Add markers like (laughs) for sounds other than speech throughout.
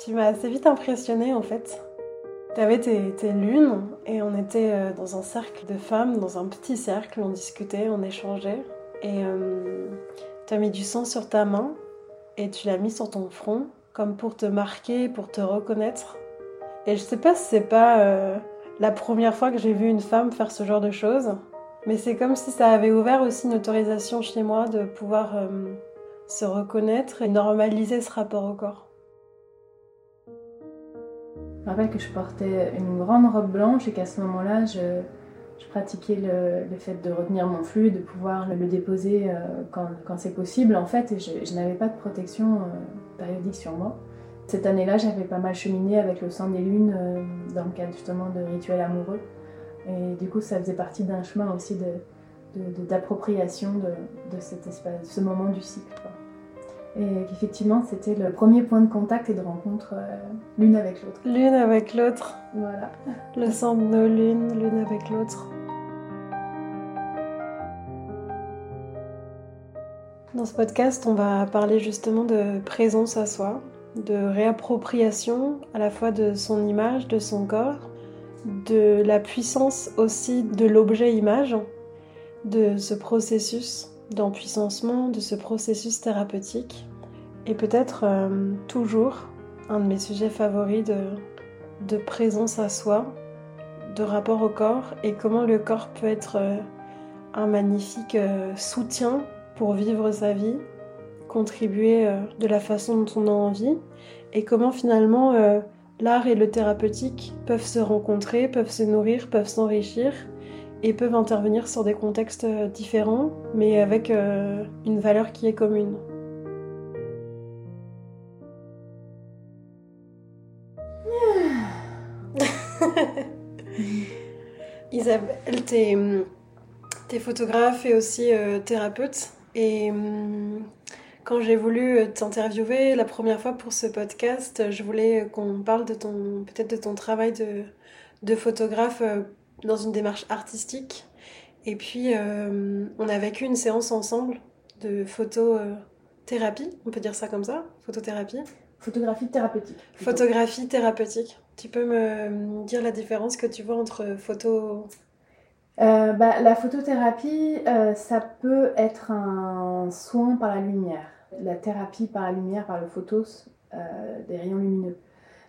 Tu m'as assez vite impressionnée en fait. Tu avais tes, lunes et on était euh, dans un cercle de femmes, dans un petit cercle, on discutait, on échangeait. Et euh, tu as mis du sang sur ta main et tu l'as mis sur ton front, comme pour te marquer, pour te reconnaître. Et je sais pas si c'est pas euh, la première fois que j'ai vu une femme faire ce genre de choses, mais c'est comme si ça avait ouvert aussi une autorisation chez moi de pouvoir euh, se reconnaître et normaliser ce rapport au corps. Je me rappelle que je portais une grande robe blanche et qu'à ce moment-là, je, pratiquais le, fait de retenir mon flux, de pouvoir le, déposer euh, quand, c'est possible en fait, je, n'avais pas de protection euh, périodique sur moi. Cette année-là, j'avais pas mal cheminé avec le sang des lunes euh, dans le cadre justement de rituels amoureux. Et du coup, ça faisait partie d'un chemin aussi d'appropriation de, de, de, de, cet espace, ce moment du cycle. Et effectivement, c'était le premier point de contact et de rencontre euh, l'une avec l'autre. L'une avec l'autre. Voilà. Le sang de nos lunes, l'une avec l'autre. Dans ce podcast, on va parler justement de présence à soi, de réappropriation à la fois de son image, de son corps, de la puissance aussi de l'objet image, de ce processus d'empuissancement, de ce processus thérapeutique, et peut-être euh, toujours un de mes sujets favoris de, de, présence à soi, de rapport au corps, et comment le corps peut être euh, un magnifique euh, soutien pour vivre sa vie, contribuer de la façon dont on a envie, et comment finalement l'art et le thérapeutique peuvent se rencontrer, peuvent se nourrir, peuvent s'enrichir et peuvent intervenir sur des contextes euh, différents, mais avec une valeur qui est commune. (laughs) Isabelle, t'es es photographe et aussi euh, thérapeute. Et hum, quand j'ai voulu t'interviewer la première fois pour ce podcast, je voulais qu'on parle de ton peut-être de ton travail de, photographe euh, dans une démarche artistique. Et puis euh, on a vécu une séance ensemble de photothérapie, on peut dire ça comme ça, photothérapie. Photographie thérapeutique. Plutôt. Photographie thérapeutique. Tu peux me dire la différence que tu vois entre photo euh, bah, la photothérapie, euh, ça peut être un soin par la lumière. La thérapie par la lumière, par le photos, des rayons lumineux.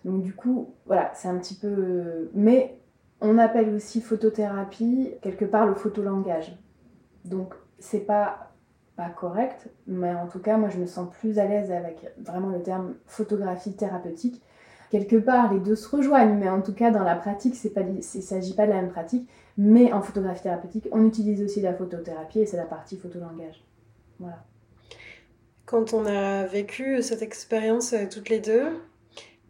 Donc du coup, voilà, c'est un petit peu... Mais on appelle aussi photothérapie quelque part le photolangage. Donc c'est pas, pas correct, mais en tout cas, moi je me sens plus à l'aise avec vraiment le terme photographie thérapeutique quelque part les deux se rejoignent, mais en tout cas dans la pratique, c'est pas, il s'agit pas de la même pratique. Mais en photographie thérapeutique, on utilise aussi la photothérapie et c'est la partie photolangage. Voilà. Quand on a vécu cette expérience euh, toutes les deux,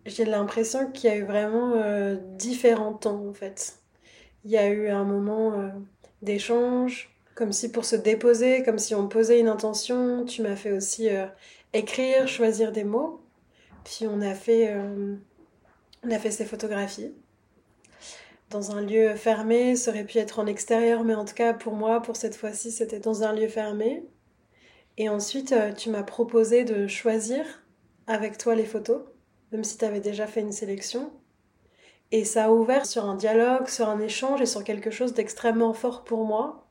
j'ai l'impression qu'il y a eu vraiment euh, différents temps en fait. Il y a eu un moment euh, d'échange, comme si pour se déposer, comme si on posait une intention. Tu m'as fait aussi euh, écrire, choisir des mots. Puis on a fait on a fait ces photographies dans un lieu fermé, ça aurait pu être en extérieur, mais en tout cas pour moi, pour cette fois-ci, c'était dans un lieu fermé. Et ensuite, tu m'as proposé de choisir avec toi les photos, même si tu avais déjà fait une sélection. Et ça a ouvert sur un dialogue, sur un échange et sur quelque chose d'extrêmement fort pour moi.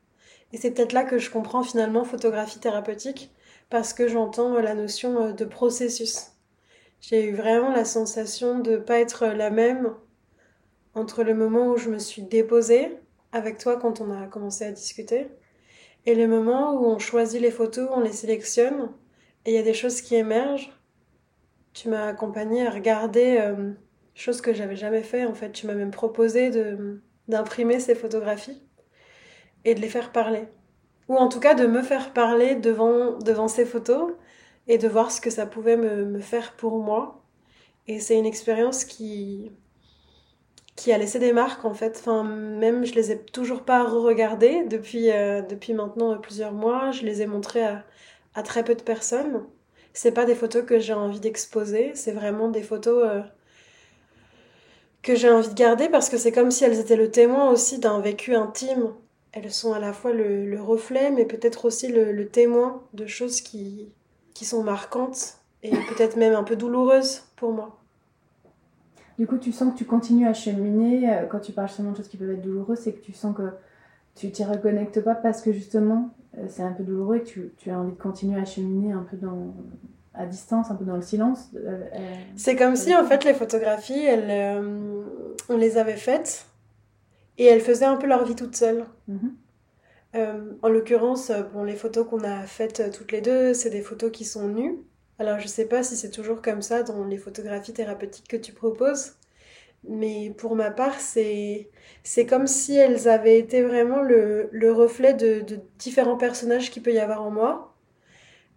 Et c'est peut-être là que je comprends finalement photographie thérapeutique, parce que j'entends la notion euh, de processus. J'ai eu vraiment la sensation de pas être la même entre le moment où je me suis déposée avec toi quand on a commencé à discuter et le moment où on choisit les photos, on les sélectionne et il y a des choses qui émergent. Tu m'as accompagnée à regarder euh, chose que j'avais jamais fait en fait. Tu m'as même proposé d'imprimer ces photographies et de les faire parler ou en tout cas de me faire parler devant devant ces photos et de voir ce que ça pouvait me, me faire pour moi. Et c'est une expérience qui, qui a laissé des marques en fait. Enfin, même je les ai toujours pas re-regardées depuis, euh, depuis maintenant plusieurs mois. Je les ai montrées à, à très peu de personnes. C'est pas des photos que j'ai envie d'exposer, c'est vraiment des photos euh, que j'ai envie de garder parce que c'est comme si elles étaient le témoin aussi d'un vécu intime. Elles sont à la fois le, le reflet, mais peut-être aussi le, témoin de choses qui, qui sont marquantes et peut-être même un peu douloureuses pour moi. Du coup, tu sens que tu continues à cheminer. euh, Quand tu parles justement de choses qui peuvent être douloureuses, c'est que tu sens que tu t'y reconnectes pas parce que justement, c'est un peu douloureux et tu, tu as envie de continuer à cheminer un peu dans, à distance, un peu dans le silence. euh, euh, C'est comme si en fait les photographies, elles, euh, on les avait faites et elles faisaient un peu leur vie toutes seules. mhm. Euh, en l'occurrence, euh, bon, les photos qu'on a faites euh, toutes les deux, c'est des photos qui sont nues. Alors je sais pas si c'est toujours comme ça dans les photographies thérapeutiques que tu proposes, mais pour ma part, c'est comme si elles avaient été vraiment le, le reflet de, différents personnages qu'il peut y avoir en moi.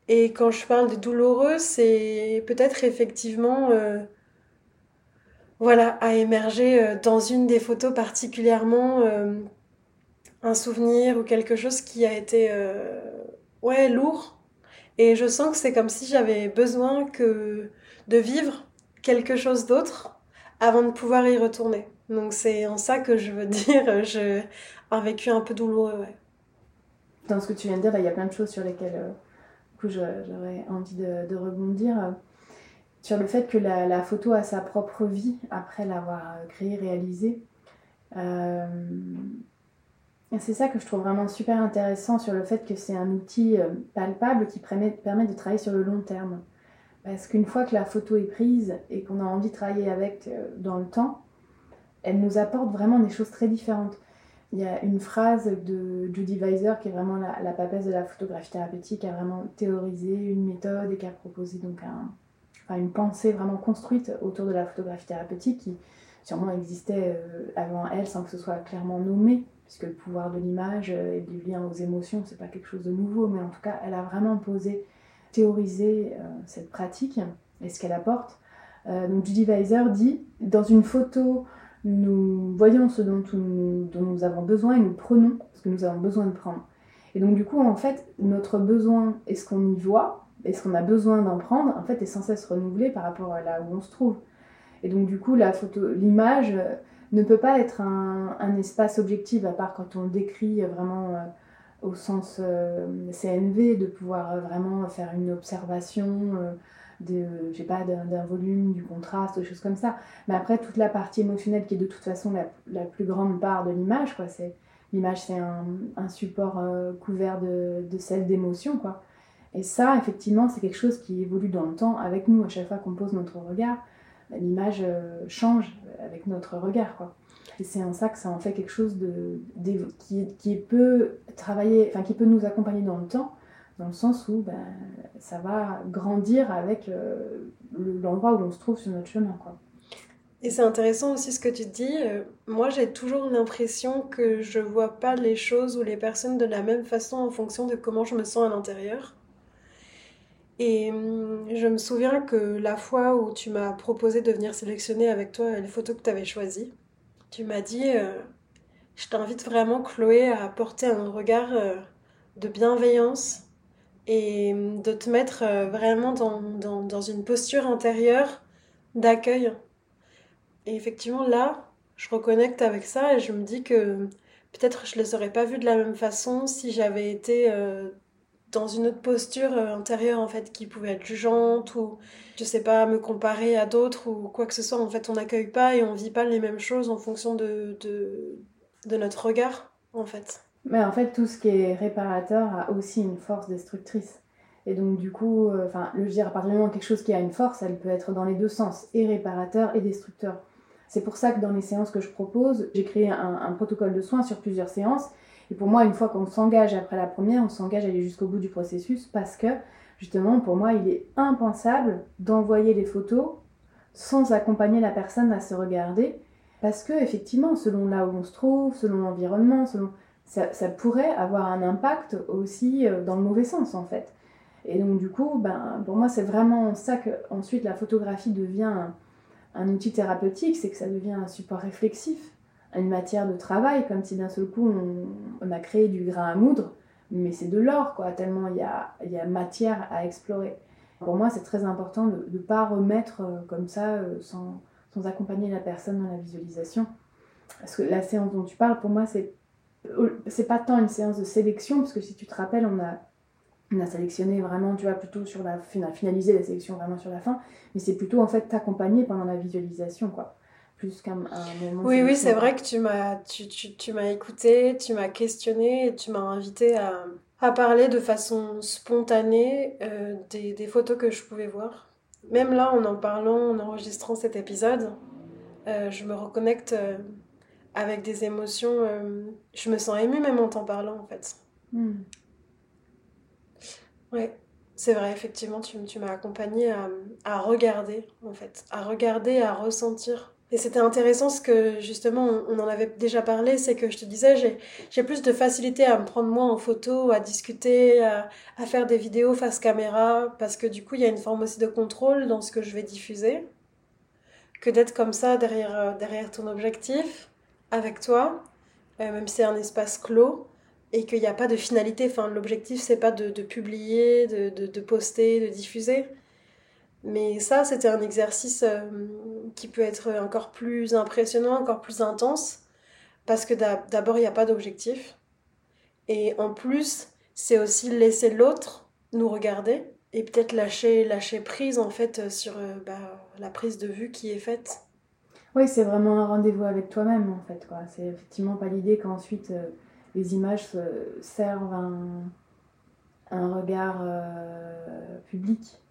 Et quand je parle de douloureux, c'est peut-être effectivement euh, voilà, à émerger euh, dans une des photos particulièrement euh, un souvenir ou quelque chose qui a été ouais, lourd. Et je sens que c'est comme si j'avais besoin que de vivre quelque chose d'autre avant de pouvoir y retourner. Donc c'est en ça que je veux (laughs) dire je un vécu un peu douloureux. Dans ce que tu viens de dire, là, il y a plein de choses sur lesquelles euh, j'aurais envie de, rebondir. euh, sur le fait que la, photo a sa propre vie après l'avoir euh, créée, réalisée. Euh, c'est ça que je trouve vraiment super intéressant sur le fait que c'est un outil euh, palpable qui permet de travailler sur le long terme. Parce qu'une fois que la photo est prise et qu'on a envie de travailler avec euh, dans le temps, elle nous apporte vraiment des choses très différentes. Il y a une phrase de Judy Weiser, qui est vraiment la, papesse de la photographie thérapeutique, qui a vraiment théorisé une méthode et qui a proposé donc une pensée vraiment construite autour de la photographie thérapeutique qui sûrement existait euh, avant elle sans que ce soit clairement nommé, puisque le pouvoir de l'image euh, et du lien aux émotions, c'est pas quelque chose de nouveau, mais en tout cas, elle a vraiment posé, théorisé euh, cette pratique et ce qu'elle apporte. Euh, donc Judy Weiser dit dans une photo, nous voyons ce dont nous, avons besoin et nous prenons ce que nous avons besoin de prendre. Et donc du coup, en fait, notre besoin et ce qu'on y voit, et ce qu'on a besoin d'en prendre, en fait, est sans cesse renouvelé par rapport à là où on se trouve. Et donc du coup, la photo, l'image euh, ne peut pas être un, espace objectif, à part quand on décrit vraiment au sens euh, CNV, de pouvoir euh, vraiment faire une observation euh, de, je pas, d'un, volume, du contraste, des choses comme ça. Mais après, toute la partie émotionnelle qui est de toute façon la, la plus grande part de l'image, quoi. L'image, c'est un, support couvert de, de sel d'émotion, quoi. Et ça, effectivement, c'est quelque chose qui évolue dans le temps avec nous. À chaque fois qu'on pose notre regard, l'image euh, change avec notre regard, quoi. Et c'est en ça que ça en fait quelque chose de, d'évo- qui, qui peut travailler, qui peut nous accompagner dans le temps, dans le sens où ben, ça va grandir avec euh, le- l'endroit où on se trouve sur notre chemin, quoi. Et c'est intéressant aussi ce que tu dis. Euh, moi, j'ai toujours l'impression que je vois pas les choses ou les personnes de la même façon en fonction de comment je me sens à l'intérieur. Et hum, je me souviens que la fois où tu m'as proposé de venir sélectionner avec toi les photos que tu avais choisies, tu m'as dit, euh, je t'invite vraiment, Chloé, à apporter un regard euh, de bienveillance et hum, de te mettre euh, vraiment dans, dans, une posture intérieure d'accueil. Et effectivement, là, je reconnecte avec ça et je me dis que peut-être je les aurais pas vus de la même façon si j'avais été euh, dans une autre posture euh, intérieure, en fait, qui pouvait être jugeante ou, je sais pas, me comparer à d'autres ou quoi que ce soit. En fait, on n'accueille pas et on vit pas les mêmes choses en fonction de, de, notre regard, en fait. Mais en fait, tout ce qui est réparateur a aussi une force destructrice. Et donc, du coup, euh, enfin, le dire, à partir du moment où quelque chose qui a une force, elle peut être dans les deux sens, et réparateur et destructeur. C'est pour ça que dans les séances que je propose, j'ai créé un protocole de soins sur plusieurs séances. Et pour moi, une fois qu'on s'engage après la première, on s'engage à aller jusqu'au bout du processus parce que, justement, pour moi, il est impensable d'envoyer les photos sans accompagner la personne à se regarder. Parce que, effectivement, selon là où on se trouve, selon l'environnement, ça, pourrait avoir un impact aussi euh, dans le mauvais sens en fait. Et donc du coup, ben, pour moi c'est vraiment ça que ensuite la photographie devient un outil thérapeutique, c'est que ça devient un support réflexif, une matière de travail, comme si d'un seul coup on, a créé du grain à moudre, mais c'est de l'or quoi, tellement il y a, matière à explorer. Pour moi c'est très important de ne pas remettre euh, comme ça euh, sans, accompagner la personne dans la visualisation. Parce que la séance dont tu parles, pour moi c'est c'est pas tant une séance de sélection, parce que si tu te rappelles, on a, on a sélectionné vraiment, tu vois, plutôt sur la, on a finalisé la sélection vraiment sur la fin, mais c'est plutôt en fait t'accompagner pendant la visualisation, quoi. Plus qu'un moment. Oui, oui, c'est vrai que tu m'as tu, tu, tu m'as écouté, tu m'as questionné et tu m'as invité à, à, parler de façon spontanée euh, des, des, photos que je pouvais voir. Même là, en en parlant, en enregistrant cet épisode, euh, je me reconnecte euh, avec des émotions. Je me sens émue même en t'en parlant, en fait. Mm. Ouais. C'est vrai, effectivement, tu, tu m'as accompagnée à, à, regarder, en fait, à regarder, à ressentir. Et c'était intéressant ce que, justement, on, en avait déjà parlé, c'est que je te disais, j'ai plus de facilité à me prendre moi en photo, à discuter, à, faire des vidéos face caméra, parce que du coup, il y a une forme aussi de contrôle dans ce que je vais diffuser, que d'être comme ça derrière, euh, derrière ton objectif, avec toi, euh, même si c'est un espace clos et qu'il n'y a pas de finalité. Enfin, l'objectif, c'est pas de, publier, de, de, poster, de diffuser. Mais ça, c'était un exercice euh, qui peut être encore plus impressionnant, encore plus intense, parce que d'abord, il n'y a pas d'objectif. Et en plus, c'est aussi laisser l'autre nous regarder et peut-être lâcher, lâcher prise, en fait, sur euh, bah, la prise de vue qui est faite. Oui, c'est vraiment un rendez-vous avec toi-même, en fait. C'est effectivement pas l'idée qu'ensuite... Euh, les images servent un, un regard euh, public.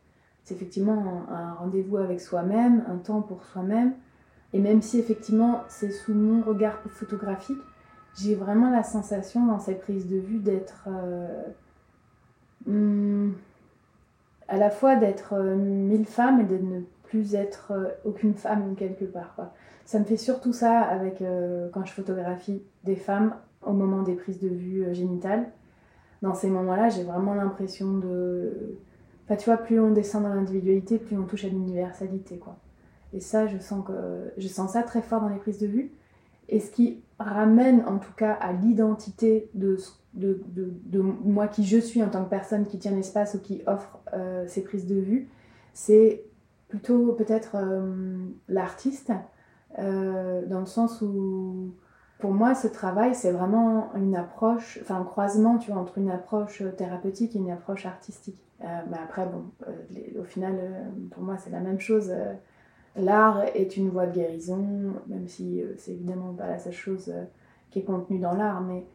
C'est effectivement un, rendez-vous avec soi-même, un temps pour soi-même. Et même si effectivement c'est sous mon regard photographique, j'ai vraiment la sensation dans cette prise de vue d'être euh, hmm, à la fois d'être euh, mille femmes et de ne plus être aucune femme quelque part. Ça me fait surtout ça avec quand je photographie des femmes au moment des prises de vue euh, génitales. Dans ces moments-là, j'ai vraiment l'impression de. Enfin, tu vois, plus on descend dans l'individualité, plus on touche à l'universalité, quoi. Et ça, je sens, ça très fort dans les prises de vue. Et ce qui ramène en tout cas à l'identité de, moi qui je suis en tant que personne qui tient l'espace ou qui offre euh, ces prises de vue, c'est plutôt peut-être euh, l'artiste, dans le sens où pour moi, ce travail, c'est vraiment une approche, enfin un croisement, tu vois, entre une approche thérapeutique et une approche artistique. Euh, mais après, bon, euh, au final, euh, pour moi, c'est la même chose. l'art est une voie de guérison, même si c'est évidemment pas la seule chose qui est contenue dans l'art, mais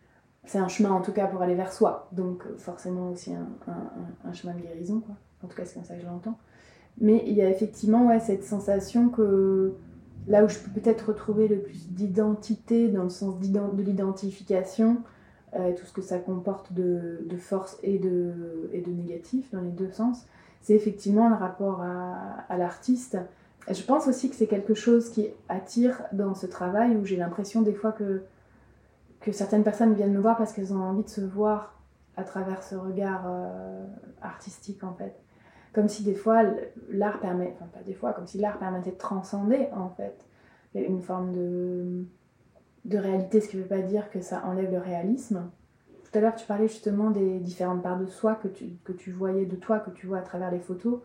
c'est un chemin en tout cas pour aller vers soi. Donc forcément aussi un chemin de guérison, quoi. En tout cas, c'est comme ça que je l'entends. Mais il y a effectivement ouais, cette sensation que là où je peux peut-être retrouver le plus d'identité dans le sens de l'identification, euh, tout ce que ça comporte de, force et de, et de négatif dans les deux sens, c'est effectivement le rapport à, à l'artiste. Je pense aussi que c'est quelque chose qui attire dans ce travail où j'ai l'impression des fois que, que certaines personnes viennent me voir parce qu'elles ont envie de se voir à travers ce regard euh, artistique en fait comme si des fois l'art permet, enfin pas des fois, comme si l'art permettait de transcender en fait une forme de, de réalité, ce qui ne veut pas dire que ça enlève le réalisme. Tout à l'heure, tu parlais justement des différentes parts de soi que tu, que tu voyais de toi, que tu vois à travers les photos.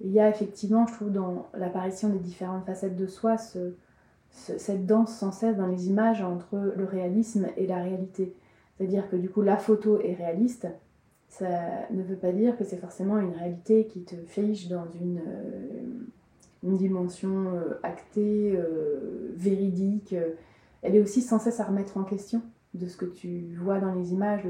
il y a effectivement, je trouve, dans l'apparition des différentes facettes de soi, ce, cette danse sans cesse dans les images entre le réalisme et la réalité. C'est-à-dire que du coup, la photo est réaliste, ça ne veut pas dire que c'est forcément une réalité qui te fige dans une, euh, une dimension euh, actée, euh, véridique. Elle est aussi sans cesse à remettre en question de ce que tu vois dans les images.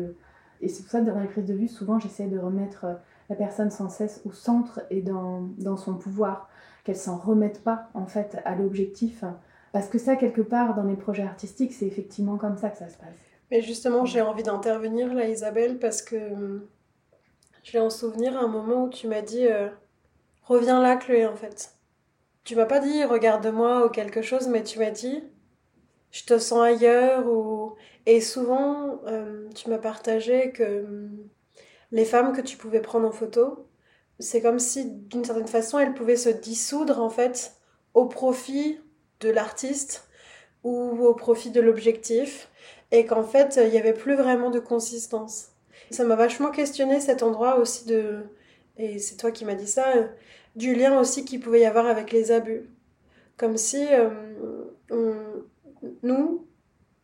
Et c'est pour ça que dans les prises de vue, souvent j'essaie de remettre la personne sans cesse au centre et dans, dans son pouvoir, qu'elle s'en remette pas en fait à l'objectif. Parce que ça, quelque part, dans les projets artistiques, c'est effectivement comme ça que ça se passe. Mais justement, j'ai envie d'intervenir là, Isabelle, parce que j'ai en souvenir un moment où tu m'as dit euh, Reviens là, Chloé, en fait. Tu m'as pas dit Regarde-moi ou quelque chose, mais tu m'as dit Je te sens ailleurs. Et souvent, euh, tu m'as partagé que euh, les femmes que tu pouvais prendre en photo, c'est comme si, d'une certaine façon, elles pouvaient se dissoudre, en fait, au profit de l'artiste ou au profit de l'objectif, et qu'en fait, il n'y avait plus vraiment de consistance. Ça m'a vachement questionné cet endroit aussi de, et c'est toi qui m'as dit ça, euh, du lien aussi qu'il pouvait y avoir avec les abus. Comme si euh, nous,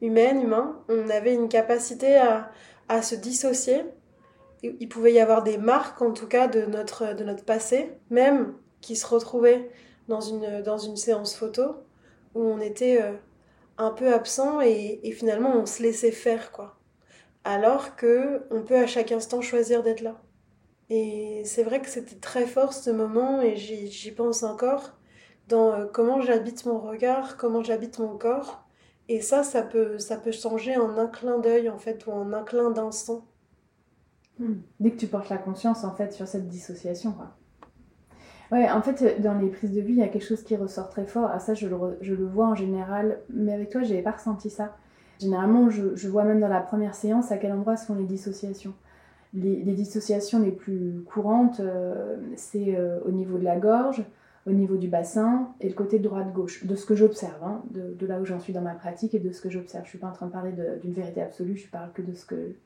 humaines, humains, on avait une capacité à, se dissocier. Il pouvait y avoir des marques, en tout cas, de notre, de notre passé, même qui se retrouvaient dans une, dans une séance photo, où on était euh, un peu absent et, finalement on se laissait faire quoi. Alors que on peut à chaque instant choisir d'être là. Et c'est vrai que c'était très fort ce moment et j'y pense encore dans euh, comment j'habite mon regard, comment j'habite mon corps. Et ça, ça peut, ça peut changer en un clin d'œil en fait ou en un clin d'instant. Hmm. Dès que tu portes la conscience en fait sur cette dissociation quoi. Ouais, en fait, dans les prises de vue, il y a quelque chose qui ressort très fort. Ah, ça, je le, vois en général, mais avec toi, je n'avais pas ressenti ça. Généralement, je, vois même dans la première séance à quel endroit sont les dissociations. Les, dissociations les plus courantes, euh, c'est euh, au niveau de la gorge, au niveau du bassin et le côté droite-gauche, de ce que j'observe, hein, de, de, là où j'en suis dans ma pratique et de ce que j'observe. Je ne suis pas en train de parler d'une vérité absolue, je parle que de ce que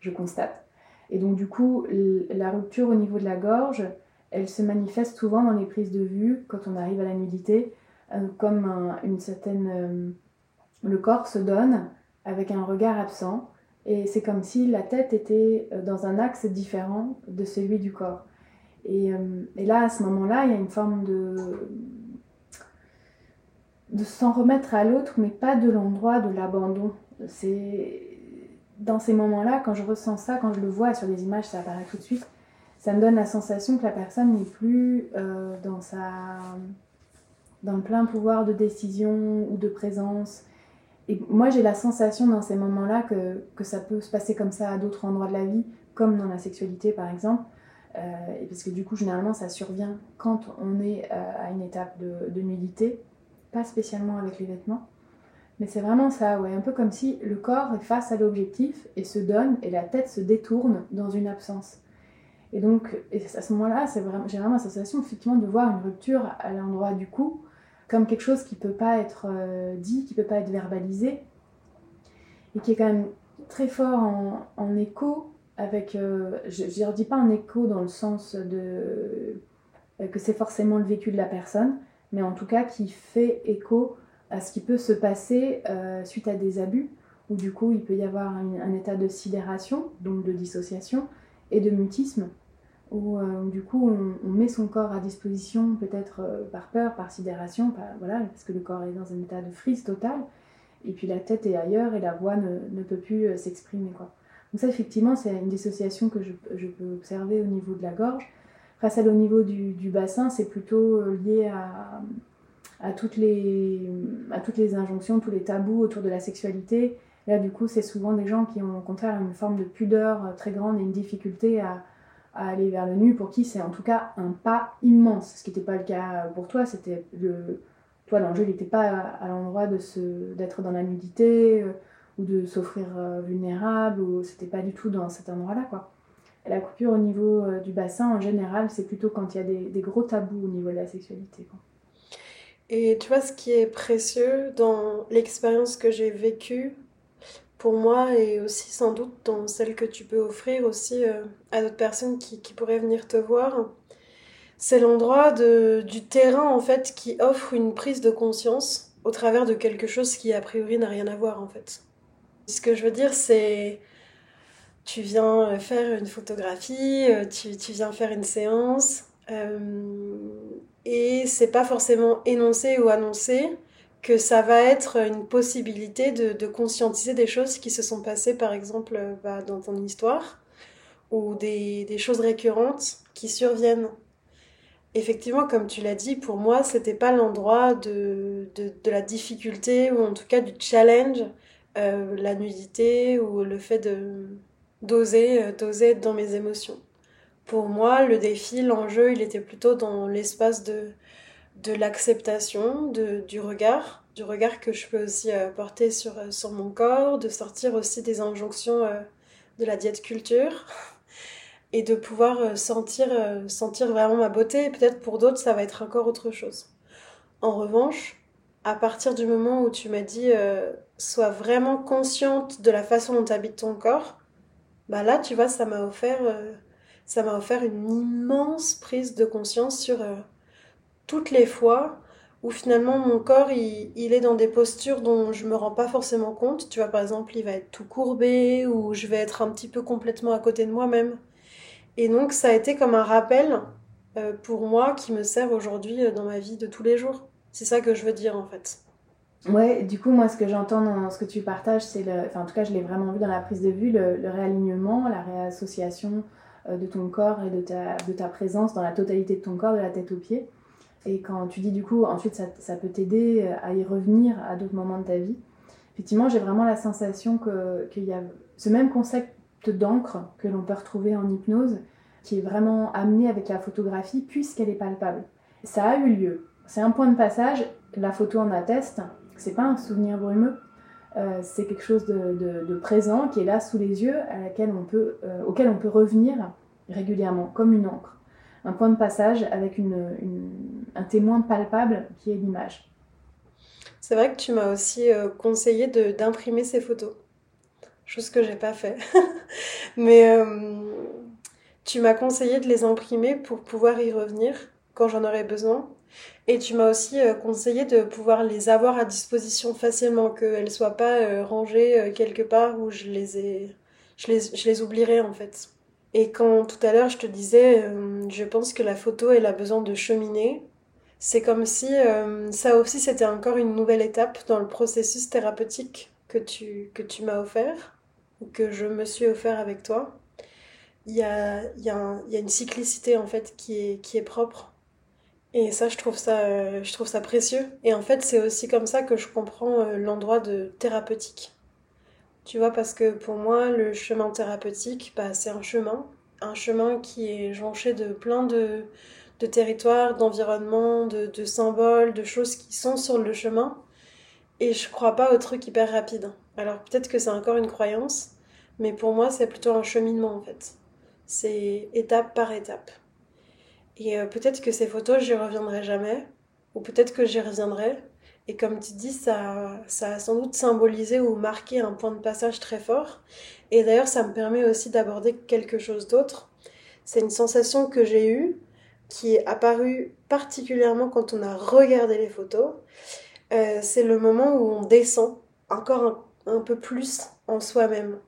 je constate. Et donc, du coup, la rupture au niveau de la gorge, elle se manifeste souvent dans les prises de vue quand on arrive à la nudité, euh, comme une certaine. Euh, le corps se donne avec un regard absent, et c'est comme si la tête était euh, dans un axe différent de celui du corps. Et, là, à ce moment-là, il y a une forme de. de s'en remettre à l'autre, mais pas de l'endroit de l'abandon. C'est. Dans ces moments-là, quand je ressens ça, quand je le vois sur les images, ça apparaît tout de suite ça me donne la sensation que la personne n'est plus euh, dans, sa, dans le plein pouvoir de décision ou de présence. Et moi, j'ai la sensation dans ces moments-là que, que, ça peut se passer comme ça à d'autres endroits de la vie, comme dans la sexualité par exemple. Euh, parce que du coup, généralement, ça survient quand on est euh, à une étape de, de, nudité, pas spécialement avec les vêtements. Mais c'est vraiment ça, ouais, un peu comme si le corps est face à l'objectif et se donne et la tête se détourne dans une absence. Et donc, à ce moment-là, j'ai vraiment la sensation effectivement de voir une rupture à l'endroit du cou, comme quelque chose qui ne peut pas être euh, dit, qui ne peut pas être verbalisé, et qui est quand même très fort en, écho avec. Euh, je ne redis pas en écho dans le sens de euh, que c'est forcément le vécu de la personne, mais en tout cas qui fait écho à ce qui peut se passer suite à des abus, où du coup il peut y avoir un état de sidération, donc de dissociation, et de mutisme, où euh, du coup on, met son corps à disposition peut-être euh, par peur, par sidération, voilà, parce que le corps est dans un état de frise totale, et puis la tête est ailleurs et la voix ne, peut plus euh, s'exprimer. Quoi. Donc ça effectivement c'est une dissociation que je, peux observer au niveau de la gorge. Après celle au niveau du, bassin c'est plutôt lié à toutes les injonctions, tous les tabous autour de la sexualité, Là, du coup, c'est souvent des gens qui ont au contraire une forme de pudeur euh, très grande et une difficulté à, aller vers le nu, pour qui c'est en tout cas un pas immense. Ce qui n'était pas le cas pour toi, c'était le. Toi, l'enjeu, n'était pas à, l'endroit d'être dans la nudité euh, ou de s'offrir euh, vulnérable, ou c'était pas du tout dans cet endroit-là, quoi. la coupure au niveau du bassin, en général, c'est plutôt quand il y a des, gros tabous au niveau de la sexualité. Et tu vois, ce qui est précieux dans l'expérience que j'ai vécue pour moi et aussi sans doute dans celle que tu peux offrir aussi euh, à d'autres personnes qui, pourraient venir te voir. C'est l'endroit du terrain en fait qui offre une prise de conscience au travers de quelque chose qui a priori n'a rien à voir en fait. Ce que je veux dire c'est tu viens euh, faire une photographie, euh, tu viens faire une séance et c'est pas forcément énoncé ou annoncé que ça va être une possibilité de, conscientiser des choses qui se sont passées, par exemple, euh, bah, dans ton histoire, ou des, choses récurrentes qui surviennent. Effectivement, comme tu l'as dit, pour moi, c'était pas l'endroit de, de, de, la difficulté, ou en tout cas du challenge, euh, la nudité, ou le fait de d'oser, euh, d'oser être dans mes émotions. Pour moi, le défi, l'enjeu, il était plutôt dans l'espace de de l'acceptation du regard, du regard que je peux aussi euh, porter sur, euh, sur mon corps, de sortir aussi des injonctions euh, de la diète culture (laughs) et de pouvoir sentir, sentir vraiment ma beauté. peut-être pour d'autres, ça va être encore autre chose. En revanche, à partir du moment où tu m'as dit sois vraiment consciente de la façon dont habites ton corps, bah là, tu vois, ça m'a offert, ça m'a offert une immense prise de conscience sur toutes les fois où finalement mon corps il, est dans des postures dont je me rends pas forcément compte. Tu vois, par exemple, il va être tout courbé ou je vais être un petit peu complètement à côté de moi-même. Et donc, ça a été comme un rappel euh, pour moi qui me sert aujourd'hui euh, dans ma vie de tous les jours. C'est ça que je veux dire en fait. Ouais, du coup, moi, ce que j'entends dans ce que tu partages, c'est le. Enfin, en tout cas, je l'ai vraiment vu dans la prise de vue, le, réalignement, la réassociation euh, de ton corps et de ta, de ta présence dans la totalité de ton corps, de la tête aux pieds. Et quand tu dis, du coup, ensuite, ça, peut t'aider euh, à y revenir à d'autres moments de ta vie. Effectivement, j'ai vraiment la sensation qu'il y a ce même concept d'encre que l'on peut retrouver en hypnose, qui est vraiment amené avec la photographie, puisqu'elle est palpable. Ça a eu lieu. C'est un point de passage, la photo en atteste c'est pas un souvenir brumeux, euh, c'est quelque chose de, présent qui est là sous les yeux, à laquelle on peut, euh, auquel on peut revenir régulièrement, comme une encre. Un point de passage avec un témoin palpable qui est l'image. C'est vrai que tu m'as aussi euh, conseillé d'imprimer ces photos, chose que j'ai pas fait. (laughs) Mais tu m'as conseillé de les imprimer pour pouvoir y revenir quand j'en aurais besoin. Et tu m'as aussi euh, conseillé de pouvoir les avoir à disposition facilement, qu'elles ne soient pas euh, rangées euh, quelque part où je les, ai... je, les, je les oublierai en fait. Et quand tout à l'heure je te disais, je pense que la photo, elle a besoin de cheminer, c'est comme si ça aussi c'était encore une nouvelle étape dans le processus thérapeutique que tu, que tu m'as offert, ou que je me suis offert avec toi. Il y a, y, y a une cyclicité en fait qui est, qui est propre et ça, je trouve ça, euh, je trouve ça précieux. Et en fait, c'est aussi comme ça que je comprends euh, l'endroit de thérapeutique. Tu vois, parce que pour moi, le chemin thérapeutique, bah, c'est un chemin. Un chemin qui est jonché de plein de, de territoires, d'environnements, de, de, symboles, de choses qui sont sur le chemin. Et je crois pas au truc hyper rapide. Alors peut-être que c'est encore une croyance, mais pour moi, c'est plutôt un cheminement en fait. C'est étape par étape. Et euh, peut-être que ces photos, j'y reviendrai jamais, ou peut-être que j'y reviendrai. Et comme tu dis, ça, ça a sans doute symbolisé ou marqué un point de passage très fort. Et d'ailleurs, ça me permet aussi d'aborder quelque chose d'autre. C'est une sensation que j'ai eue, qui est apparue particulièrement quand on a regardé les photos. Euh, c'est le moment où on descend encore un, peu plus en soi-même.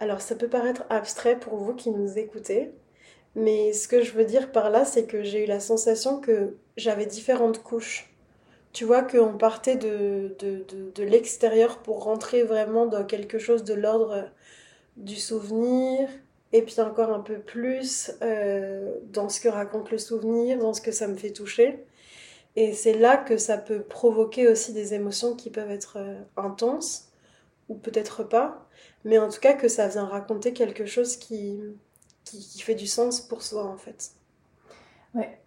Alors ça peut paraître abstrait pour vous qui nous écoutez, mais ce que je veux dire par là, c'est que j'ai eu la sensation que j'avais différentes couches. Tu vois qu'on partait de, de, de l'extérieur pour rentrer vraiment dans quelque chose de l'ordre du souvenir, et puis encore un peu plus euh, dans ce que raconte le souvenir, dans ce que ça me fait toucher. Et c'est là que ça peut provoquer aussi des émotions qui peuvent être euh, intenses, ou peut-être pas, mais en tout cas que ça vient raconter quelque chose qui, qui, fait du sens pour soi en fait. Ouais.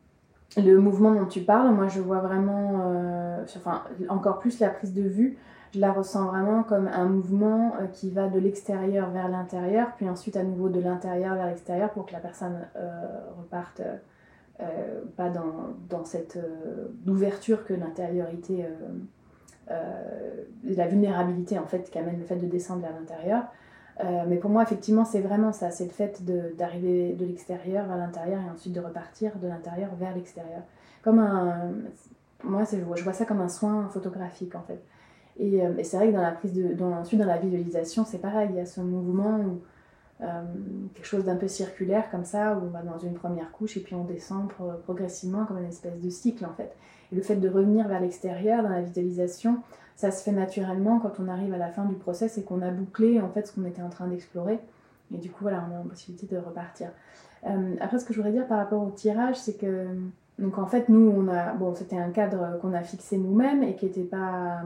Le mouvement dont tu parles, moi je vois vraiment, euh, enfin encore plus la prise de vue, je la ressens vraiment comme un mouvement euh, qui va de l'extérieur vers l'intérieur, puis ensuite à nouveau de l'intérieur vers l'extérieur pour que la personne euh, reparte pas dans, cette ouverture que l'intériorité, la vulnérabilité en fait qu'amène le fait de descendre vers l'intérieur. Euh, mais pour moi, effectivement, c'est vraiment ça. C'est le fait d'arriver de, l'extérieur vers l'intérieur et ensuite de repartir de l'intérieur vers l'extérieur. Comme un. Moi, je vois ça comme un soin photographique, en fait. Et, euh, et c'est vrai que dans la prise de. Dans, ensuite, dans la visualisation, c'est pareil. Il y a ce mouvement où. Euh, quelque chose d'un peu circulaire comme ça, où on va dans une première couche et puis on descend progressivement comme une espèce de cycle en fait. Et le fait de revenir vers l'extérieur dans la visualisation, ça se fait naturellement quand on arrive à la fin du process et qu'on a bouclé en fait ce qu'on était en train d'explorer. Et du coup, voilà, on a la possibilité de repartir. Euh, après, ce que je voudrais dire par rapport au tirage, c'est que, donc en fait, nous, on a, bon, c'était un cadre qu'on a fixé nous-mêmes et qui n'était pas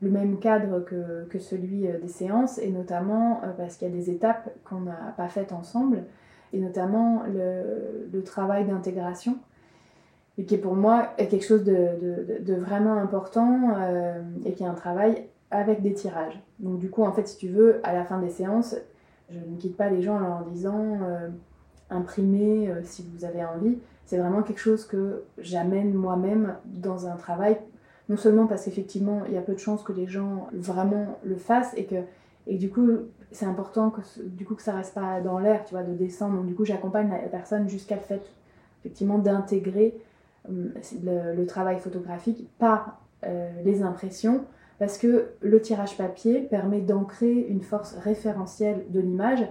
le même cadre que, que, celui euh, des séances, et notamment euh, parce qu'il y a des étapes qu'on n'a pas faites ensemble, et notamment le, travail d'intégration et qui est pour moi quelque chose de, de, de vraiment important euh, et qui est un travail avec des tirages. Donc du coup, en fait, si tu veux, à la fin des séances, je ne quitte pas les gens en leur disant euh, imprimez euh, si vous avez envie. C'est vraiment quelque chose que j'amène moi-même dans un travail, non seulement parce qu'effectivement, il y a peu de chances que les gens vraiment le fassent et que et du coup, c'est important que du coup que ça reste pas dans l'air, tu vois, de descendre. Donc du coup, j'accompagne la personne jusqu'à le fait effectivement d'intégrer le, le, travail photographique par euh, les impressions, parce que le tirage papier permet d'ancrer une force référentielle de l'image,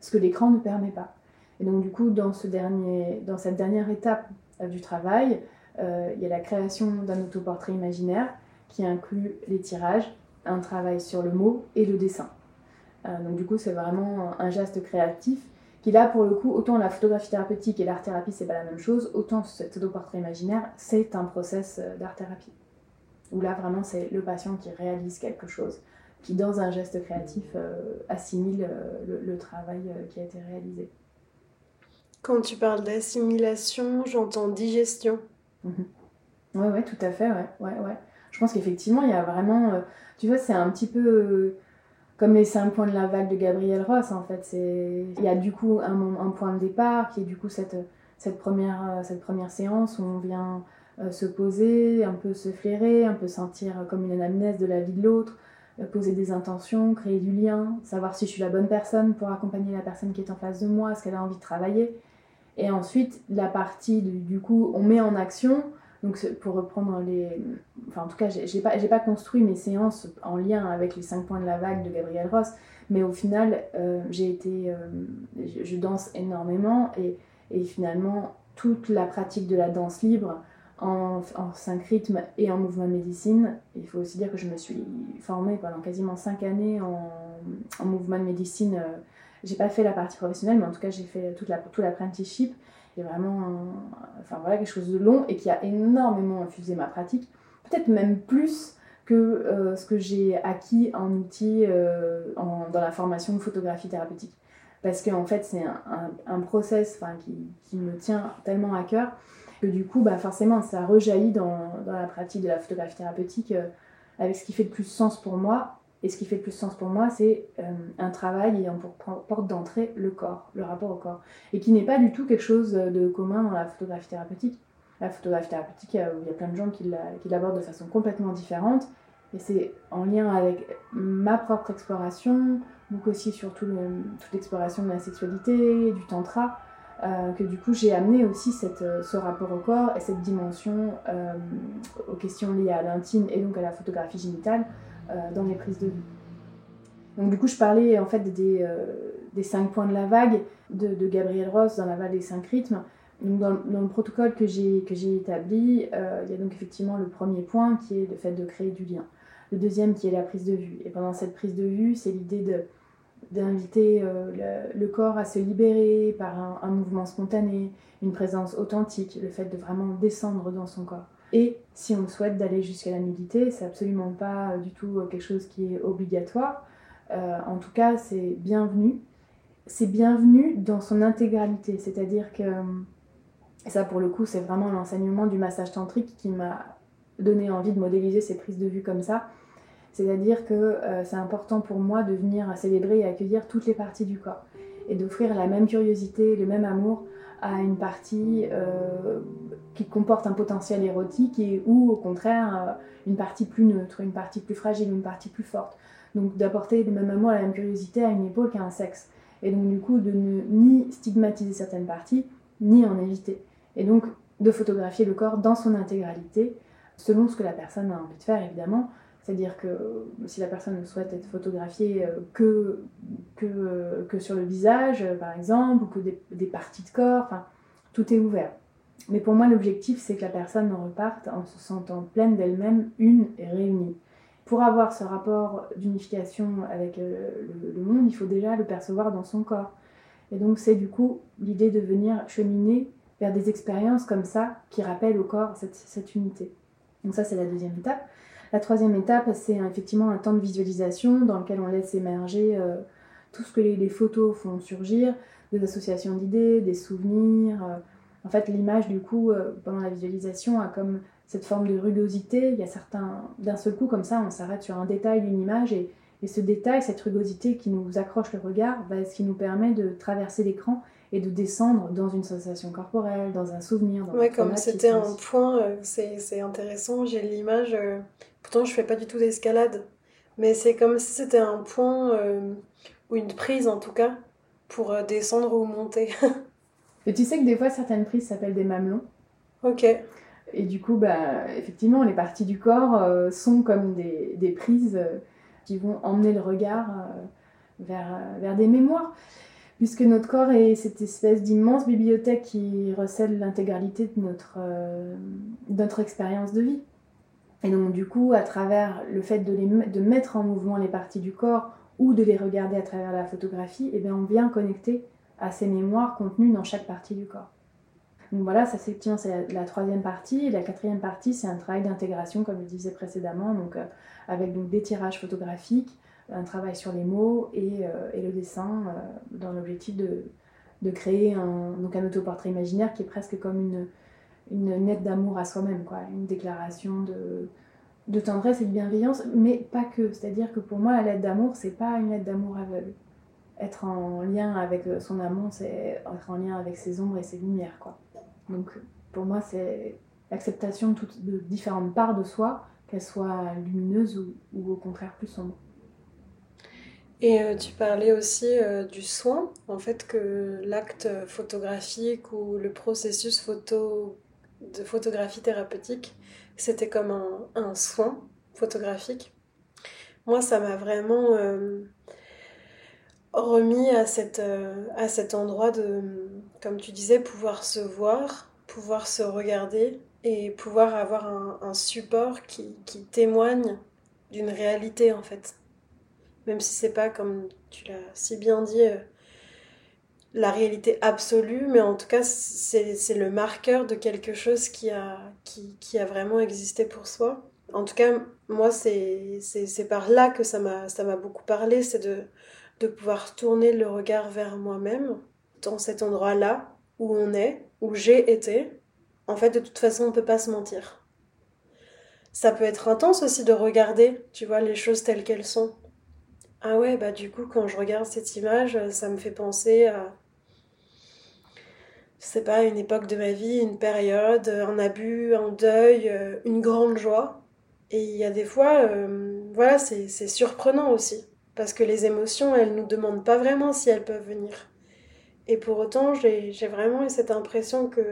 ce que l'écran ne permet pas. Et donc du coup, dans, ce dernier, dans cette dernière étape euh, du travail, il y a la création d'un autoportrait imaginaire qui inclut les tirages, un travail sur le mot et le dessin. Euh, donc du coup, c'est vraiment un geste créatif qui là, pour le coup, autant la photographie thérapeutique et l'art-thérapie, c'est pas la même chose, autant cet autoportrait imaginaire, c'est un process euh, d'art-thérapie. Où là, vraiment, c'est le patient qui réalise quelque chose, qui, dans un geste créatif, euh, assimile le, travail qui a été réalisé. Quand tu parles d'assimilation, j'entends digestion. Oui, Ouais, tout à fait, ouais, ouais, ouais. Je pense qu'effectivement, il y a vraiment, tu vois, c'est un petit peu comme les cinq points de la vague de Gabriel Ross en fait. Il y a du coup un, point de départ qui est du coup cette, cette, première, euh, cette première séance où on vient euh, se poser, un peu se flairer, un peu sentir comme une anamnèse de la vie de l'autre, euh, poser des intentions, créer du lien, savoir si je suis la bonne personne pour accompagner la personne qui est en face de moi, ce qu'elle a envie de travailler. Et ensuite, la partie du coup, on met en action donc pour reprendre les... Enfin en tout cas, j'ai pas, pas construit mes séances en lien avec les 5 points de la vague de Gabriel Ross, mais au final, euh, j'ai été... Euh, je, danse énormément et, et, finalement, toute la pratique de la danse libre en, en 5 rythmes et en mouvement de médecine, il faut aussi dire que je me suis formée pendant quasiment 5 années en, en mouvement de médecine. Euh, j'ai pas fait la partie professionnelle, mais en tout cas, j'ai fait toute la, tout l'apprenticeship. Qui est vraiment enfin, voilà, quelque chose de long et qui a énormément infusé ma pratique, peut-être même plus que euh, ce que j'ai acquis en outils euh, dans la formation de photographie thérapeutique. Parce qu'en en fait, c'est un, un, process qui, qui, me tient tellement à cœur que du coup, bah, forcément, ça rejaillit dans, dans la pratique de la photographie thérapeutique euh, avec ce qui fait le plus sens pour moi et ce qui fait le plus sens pour moi, c'est euh, un travail ayant pour porte d'entrée le corps, le rapport au corps. Et qui n'est pas du tout quelque chose de commun dans la photographie thérapeutique. La photographie thérapeutique, il y a plein de gens qui l'abordent de façon complètement différente. Et c'est en lien avec ma propre exploration, donc aussi sur toute l'exploration de la sexualité, du tantra, euh, que du coup j'ai amené aussi euh, ce rapport au corps et cette dimension aux questions liées à l'intime et donc à la photographie génitale euh, dans mes prises de vue. Donc du coup, je parlais en fait des, euh, cinq points de la vague de, Gabriel Ross dans la vague des cinq rythmes. Donc dans, le protocole que j'ai établi, euh, il y a donc effectivement le premier point qui est le fait de créer du lien. Le deuxième qui est la prise de vue. Et pendant cette prise de vue, c'est l'idée d'inviter le, corps à se libérer par un, mouvement spontané, une présence authentique, le fait de vraiment descendre dans son corps. Et si on souhaite d'aller jusqu'à la nudité, c'est absolument pas euh, du tout euh, quelque chose qui est obligatoire. Euh, en tout cas, c'est bienvenu. C'est bienvenu dans son intégralité, c'est-à-dire que ça pour le coup, c'est vraiment l'enseignement du massage tantrique qui m'a donné envie de modéliser ces prises de vue comme ça. C'est-à-dire que c'est important pour moi de venir célébrer et accueillir toutes les parties du corps et d'offrir la même curiosité, le même amour à une partie euh, qui comporte un potentiel érotique et, ou au contraire euh, une partie plus neutre, une partie plus fragile, une partie plus forte. Donc d'apporter le même amour, la même curiosité à une épaule qu'à un sexe. Et donc du coup de ne ni stigmatiser certaines parties, ni en éviter. Et donc de photographier le corps dans son intégralité, selon ce que la personne a envie de faire évidemment, c'est-à-dire que si la personne ne souhaite être photographiée euh, que, que, euh, que sur le visage, euh, par exemple, ou que des, parties de corps, tout est ouvert. Mais pour moi, l'objectif, c'est que la personne reparte en se sentant pleine d'elle-même, une et réunie. Pour avoir ce rapport d'unification avec le, le, monde, il faut déjà le percevoir dans son corps. Et donc, c'est du coup l'idée de venir cheminer vers des expériences comme ça qui rappellent au corps cette, cette unité. Donc ça, c'est la deuxième étape. La troisième étape, c'est effectivement un temps de visualisation dans lequel on laisse émerger euh, tout ce que les, photos font surgir, des associations d'idées, des souvenirs. Euh. En fait, l'image, du coup, euh, pendant la visualisation, a comme cette forme de rugosité. Il y a certains, d'un seul coup, comme ça, on s'arrête sur un détail d'une image et, et ce détail, cette rugosité qui nous accroche le regard, va ce qui nous permet de traverser l'écran et de descendre dans une sensation corporelle, dans un souvenir. Dans comme c'était un point, c'est intéressant, j'ai l'image, Pourtant, je fais pas du tout d'escalade. Mais c'est comme si c'était un point, euh, ou une prise en tout cas, pour euh, descendre ou monter. (laughs) Et tu sais que des fois, certaines prises s'appellent des mamelons. Ok. Et du coup, bah, effectivement, les parties du corps euh, sont comme des, des prises qui vont emmener le regard vers, vers des mémoires. Puisque notre corps est cette espèce d'immense bibliothèque qui recèle l'intégralité de notre, notre expérience de vie. Et donc du coup, à travers le fait de, mettre en mouvement les parties du corps ou de les regarder à travers la photographie, eh bien, on vient connecter à ces mémoires contenues dans chaque partie du corps. Donc voilà, ça c'est la, troisième partie. La quatrième partie, c'est un travail d'intégration, comme je disais précédemment, euh, avec donc, des tirages photographiques, un travail sur les mots et, euh, le dessin, euh, dans l'objectif de, créer un, donc un autoportrait imaginaire qui est presque comme une, une d'amour à soi-même, quoi, une déclaration de, tendresse et de bienveillance, mais pas que. C'est-à-dire que pour moi, la lettre d'amour, c'est pas une lettre d'amour aveugle. Être en lien avec son amour, c'est être en lien avec ses ombres et ses lumières, quoi. Donc pour moi, c'est l'acceptation de différentes parts de soi, qu'elles soient lumineuses ou, au contraire plus sombres. Et euh, tu parlais aussi euh, du soin, en fait, que l'acte photographique ou le processus photo, de photographie thérapeutique, c'était comme un, soin photographique. Moi, ça m'a vraiment euh, remis à, cette, à cet endroit de, comme tu disais, pouvoir se voir, pouvoir se regarder et pouvoir avoir un, support qui, témoigne d'une réalité en fait. Même si c'est pas, comme tu l'as si bien dit, euh, la réalité absolue, mais en tout cas c'est le marqueur de quelque chose qui a, qui, a vraiment existé pour soi. En tout cas, moi c'est par là que ça m'a beaucoup parlé, c'est de, de pouvoir tourner le regard vers moi-même dans cet endroit-là où on est, où j'ai été, en fait, de toute façon, on ne peut pas se mentir. Ça peut être intense aussi de regarder, tu vois, les choses telles qu'elles sont. Ah ouais, bah du coup, quand je regarde cette image, ça me fait penser à, je sais pas, une époque de ma vie, une période, un abus, un deuil, une grande joie. Et il y a des fois, euh, voilà, c'est surprenant aussi. Parce que les émotions, elles nous demandent pas vraiment si elles peuvent venir. Et pour autant, j'ai vraiment eu cette impression que,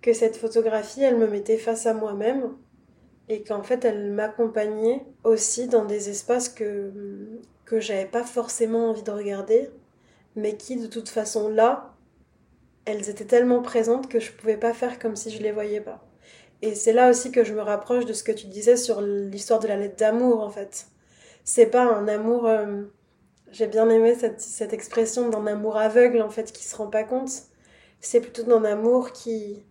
que cette photographie, elle me mettait face à moi-même et qu'en fait, elle m'accompagnait aussi dans des espaces que, que j'avais pas forcément envie de regarder, mais qui, de toute façon, là, elles étaient tellement présentes que je pouvais pas faire comme si je les voyais pas. Et c'est là aussi que je me rapproche de ce que tu disais sur l'histoire de la lettre d'amour, en fait. C'est pas un amour. Euh, j'ai bien aimé cette, cette expression d'un amour aveugle, en fait, qui se rend pas compte. C'est plutôt d'un amour qui,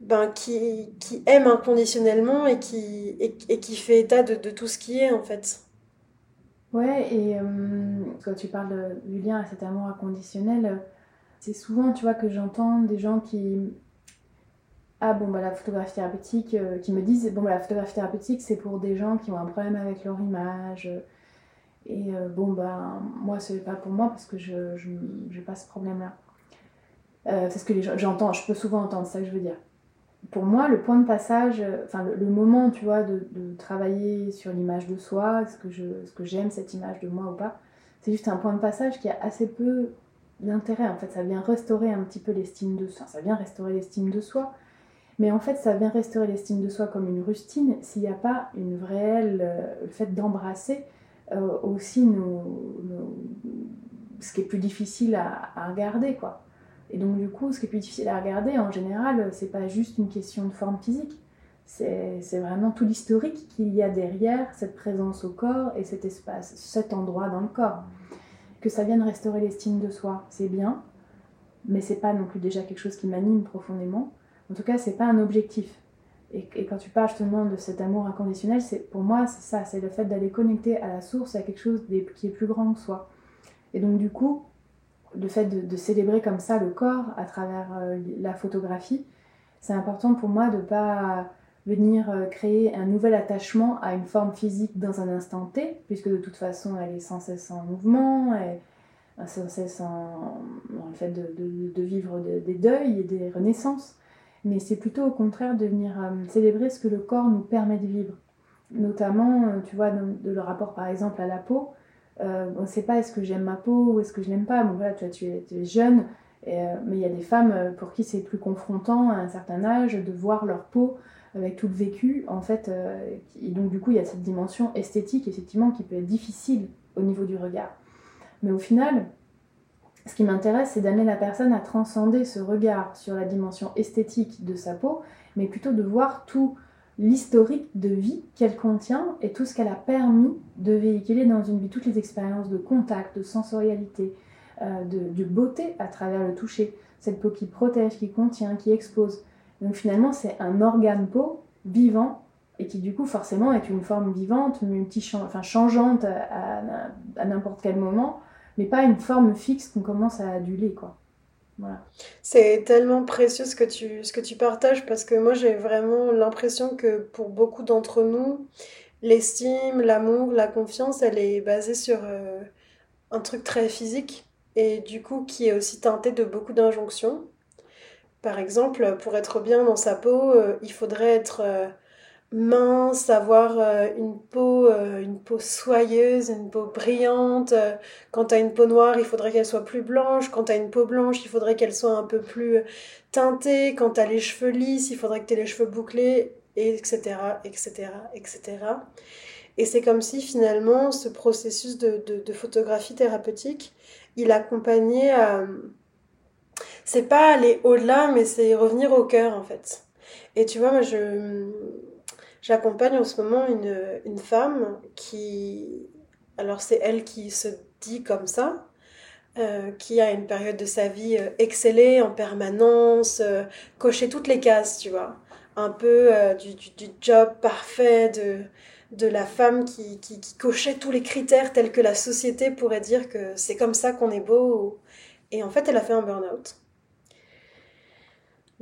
ben, qui, qui aime inconditionnellement et qui, et, qui fait état de, de, tout ce qui est, en fait. Ouais, et euh, quand tu parles du lien à cet amour inconditionnel, c'est souvent, tu vois, que j'entends des gens qui... Ah bon, bah la photographie thérapeutique, euh, qui me disent, bon, bah, la photographie thérapeutique, c'est pour des gens qui ont un problème avec leur image, et euh, bon, ben, moi, c'est pas pour moi parce que je n'ai pas ce problème-là. C'est ce que j'entends, je peux souvent entendre ça que je veux dire. Pour moi, le point de passage, euh, enfin le, moment, tu vois, de, travailler sur l'image de soi, est-ce que, ce j'aime cette image de moi ou pas, c'est juste un point de passage qui a assez peu d'intérêt. En fait, ça vient restaurer un petit peu l'estime de soi. Ça vient restaurer l'estime de soi. Mais en fait, ça vient restaurer l'estime de soi comme une rustine s'il n'y a pas une vraie, le fait d'embrasser euh, aussi ce qui est plus difficile à, regarder, quoi. Et donc, du coup, ce qui est plus difficile à regarder, en général, c'est pas juste une question de forme physique. C'est vraiment tout l'historique qu'il y a derrière cette présence au corps et cet espace, cet endroit dans le corps. Que ça vienne restaurer l'estime de soi, c'est bien, mais c'est pas non plus déjà quelque chose qui m'anime profondément. En tout cas, c'est pas un objectif. Et, quand tu parles justement de cet amour inconditionnel, pour moi, c'est ça, c'est le fait d'aller connecter à la source, à quelque chose qui est plus grand que soi. Et donc du coup, le fait de, célébrer comme ça le corps à travers euh, la photographie, c'est important pour moi de ne pas venir euh, créer un nouvel attachement à une forme physique dans un instant T, puisque de toute façon elle est sans cesse en mouvement, et sans cesse en, le fait de, vivre des deuils et des renaissances mais c'est plutôt au contraire de venir euh, célébrer ce que le corps nous permet de vivre. Notamment, tu vois, de, le rapport par exemple à la peau. Euh, on ne sait pas est-ce que j'aime ma peau ou est-ce que je n'aime pas. Bon voilà, tu, tu, es, jeune, mais il y a des femmes pour qui c'est plus confrontant à un certain âge de voir leur peau avec tout le vécu, en fait. et donc du coup, il y a cette dimension esthétique, effectivement, qui peut être difficile au niveau du regard. Mais au final, ce qui m'intéresse, c'est d'amener la personne à transcender ce regard sur la dimension esthétique de sa peau, mais plutôt de voir tous l'historique de vie qu'elle contient et tout ce qu'elle a permis de véhiculer dans une vie, toutes les expériences de contact, de sensorialité, euh, de, beauté à travers le toucher, cette peau qui protège, qui contient, qui expose. Donc finalement, c'est un organe peau vivant et qui du coup forcément est une forme vivante, enfin, changeante à, à n'importe quel moment, mais pas une forme fixe qu'on commence à aduler quoi. C'est tellement précieux ce que, tu, ce que tu partages parce que moi j'ai vraiment l'impression que pour beaucoup d'entre nous, l'estime, l'amour, la confiance, elle est basée sur euh, un truc très physique et du coup qui est aussi teinté de beaucoup d'injonctions. Par exemple, pour être bien dans sa peau, euh, il faudrait être euh, mince, avoir euh, une peau, euh, une peau soyeuse, une peau brillante. Quand tu as une peau noire, il faudrait qu'elle soit plus blanche. Quand tu as une peau blanche, il faudrait qu'elle soit un peu plus teintée. Quand tu as les cheveux lisses, il faudrait que tu les cheveux bouclés, etc., etc., etc. Et c'est comme si finalement ce processus de, de, photographie thérapeutique, il accompagnait à... C'est pas aller au-delà, mais c'est revenir au cœur en fait. Et tu vois, moi je J'accompagne en ce moment une, une femme qui... Alors c'est elle qui se dit comme ça, euh, qui a une période de sa vie euh, excellée en permanence, euh, toutes les cases, tu vois. Un peu du, du, du, job parfait, de, de la femme qui, qui, qui, cochait tous les critères tels que la société pourrait dire que c'est comme ça qu'on est beau. Et en fait, elle a fait un burn-out.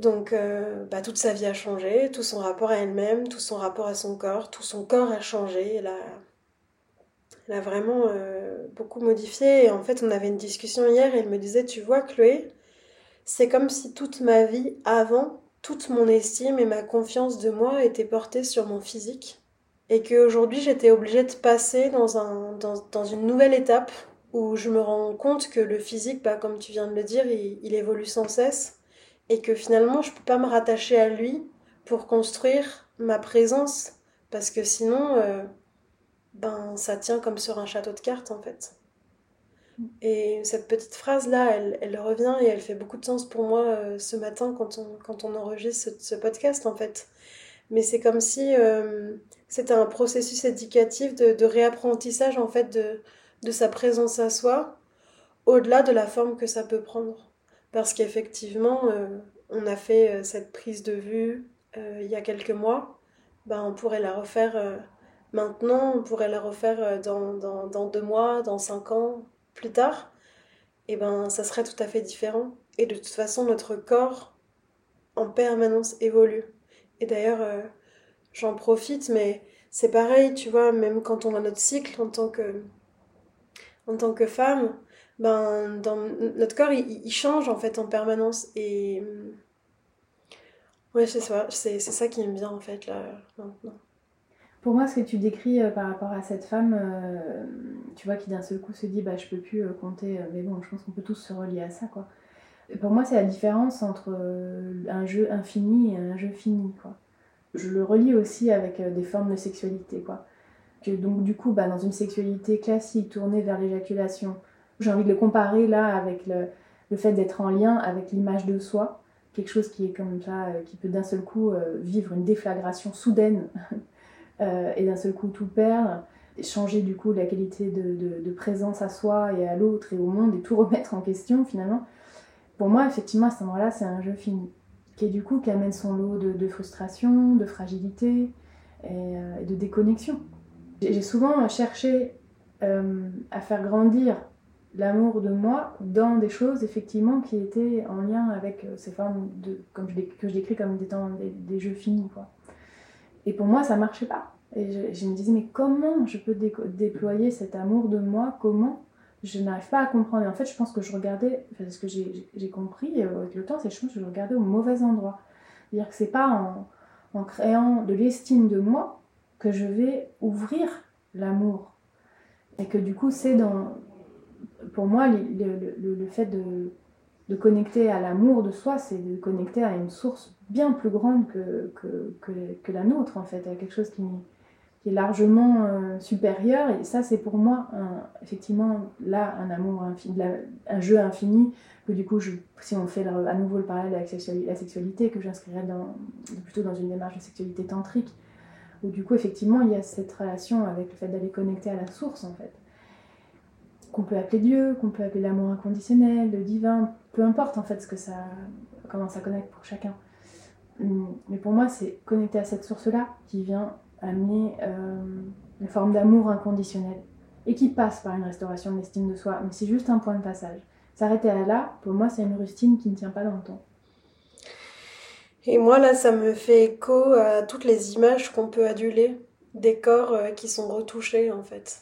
Donc euh, bah, toute sa vie a changé, tout son rapport à elle-même, tout son rapport à son corps, tout son corps a changé. Elle a, elle a vraiment euh, beaucoup modifié. Et en fait, on avait une discussion hier et elle me disait, tu vois Chloé, c'est comme si toute ma vie avant, toute mon estime et ma confiance de moi étaient portées sur mon physique. Et qu'aujourd'hui, j'étais obligée de passer dans, un, dans, dans, une nouvelle étape où je me rends compte que le physique, bah, comme tu viens de le dire, il évolue sans cesse et que finalement je peux pas me rattacher à lui pour construire ma présence parce que sinon euh, ben ça tient comme sur un château de cartes en fait. Et cette petite phrase là, elle, elle revient et elle fait beaucoup de sens pour moi euh, ce matin quand on, quand on enregistre ce, podcast en fait. Mais c'est comme si euh, c'était un processus éducatif de, de, réapprentissage en fait de, de sa présence à soi, au-delà de la forme que ça peut prendre parce qu'effectivement, euh, on a fait euh, cette prise de vue euh, il y a quelques mois. Ben, on pourrait la refaire maintenant, on pourrait la refaire dans, dans, dans, deux mois, dans cinq ans, plus tard. Et ben, ça serait tout à fait différent. Et de toute façon, notre corps en permanence évolue. Et d'ailleurs, j'en profite, mais c'est pareil, tu vois, même quand on a notre cycle en tant que, en tant que femme, ben, dans notre corps, il, change en fait en permanence. Et ouais, c'est ça, c'est, ça qui me vient en fait là maintenant. Pour moi, ce que tu décris euh, par rapport à cette femme, euh, tu vois, qui d'un seul coup se dit, bah, je peux plus euh, compter, mais bon, je pense qu'on peut tous se relier à ça, quoi. pour moi, c'est la différence entre un jeu infini et un jeu fini, quoi. Je le relie aussi avec des formes de sexualité, quoi. Donc, du coup, bah, dans une sexualité classique tournée vers l'éjaculation, j'ai envie de le comparer là avec le, fait d'être en lien avec l'image de soi, quelque chose qui est comme ça, euh, qui peut d'un seul coup euh, vivre une déflagration soudaine (laughs) euh, et d'un seul coup tout perdre, changer du coup la qualité de, présence à soi et à l'autre et au monde et tout (laughs) remettre en question finalement. Pour moi, effectivement, à ce moment-là, c'est un jeu fini, qui du coup qui amène son lot de frustration, de fragilité et, de déconnexion. J'ai souvent cherché à faire grandir l'amour de moi dans des choses effectivement qui étaient en lien avec euh, ces formes de, comme que je décris comme étant des, jeux finis. Quoi. Et pour moi, ça marchait pas. Et je, me disais, mais comment je peux déployer cet amour de moi? Comment Je n'arrive pas à comprendre? Et en fait, je pense que je regardais, enfin, ce que j'ai compris euh, avec le temps, c'est que je regardais au mauvais endroit. C'est-à-dire que c'est pas en créant de l'estime de moi que je vais ouvrir l'amour. Et que du coup, c'est dans, pour moi, le, fait de, connecter à l'amour de soi, c'est de connecter à une source bien plus grande que, que, la nôtre, en fait, à quelque chose qui, est largement euh, supérieur. Et ça, c'est pour moi, effectivement, là, un amour infini, un jeu infini, que du coup, si on fait à nouveau le parallèle avec la sexualité, que j'inscrirais plutôt dans une démarche de sexualité tantrique, où du coup, effectivement, il y a cette relation avec le fait d'aller connecter à la source, en fait. Qu'on peut appeler Dieu, qu'on peut appeler l'amour inconditionnel, le divin, peu importe en fait ce que ça, comment ça connecte pour chacun. Hum, mais pour moi, c'est connecter à cette source-là qui vient amener euh, une forme d'amour inconditionnel et qui passe par une restauration de l'estime de soi. Mais c'est juste un point de passage. S'arrêter à là, pour moi, c'est une rustine qui ne tient pas dans le temps. Et moi, là, ça me fait écho à toutes les images qu'on peut aduler, des corps euh, qui sont retouchés, en fait.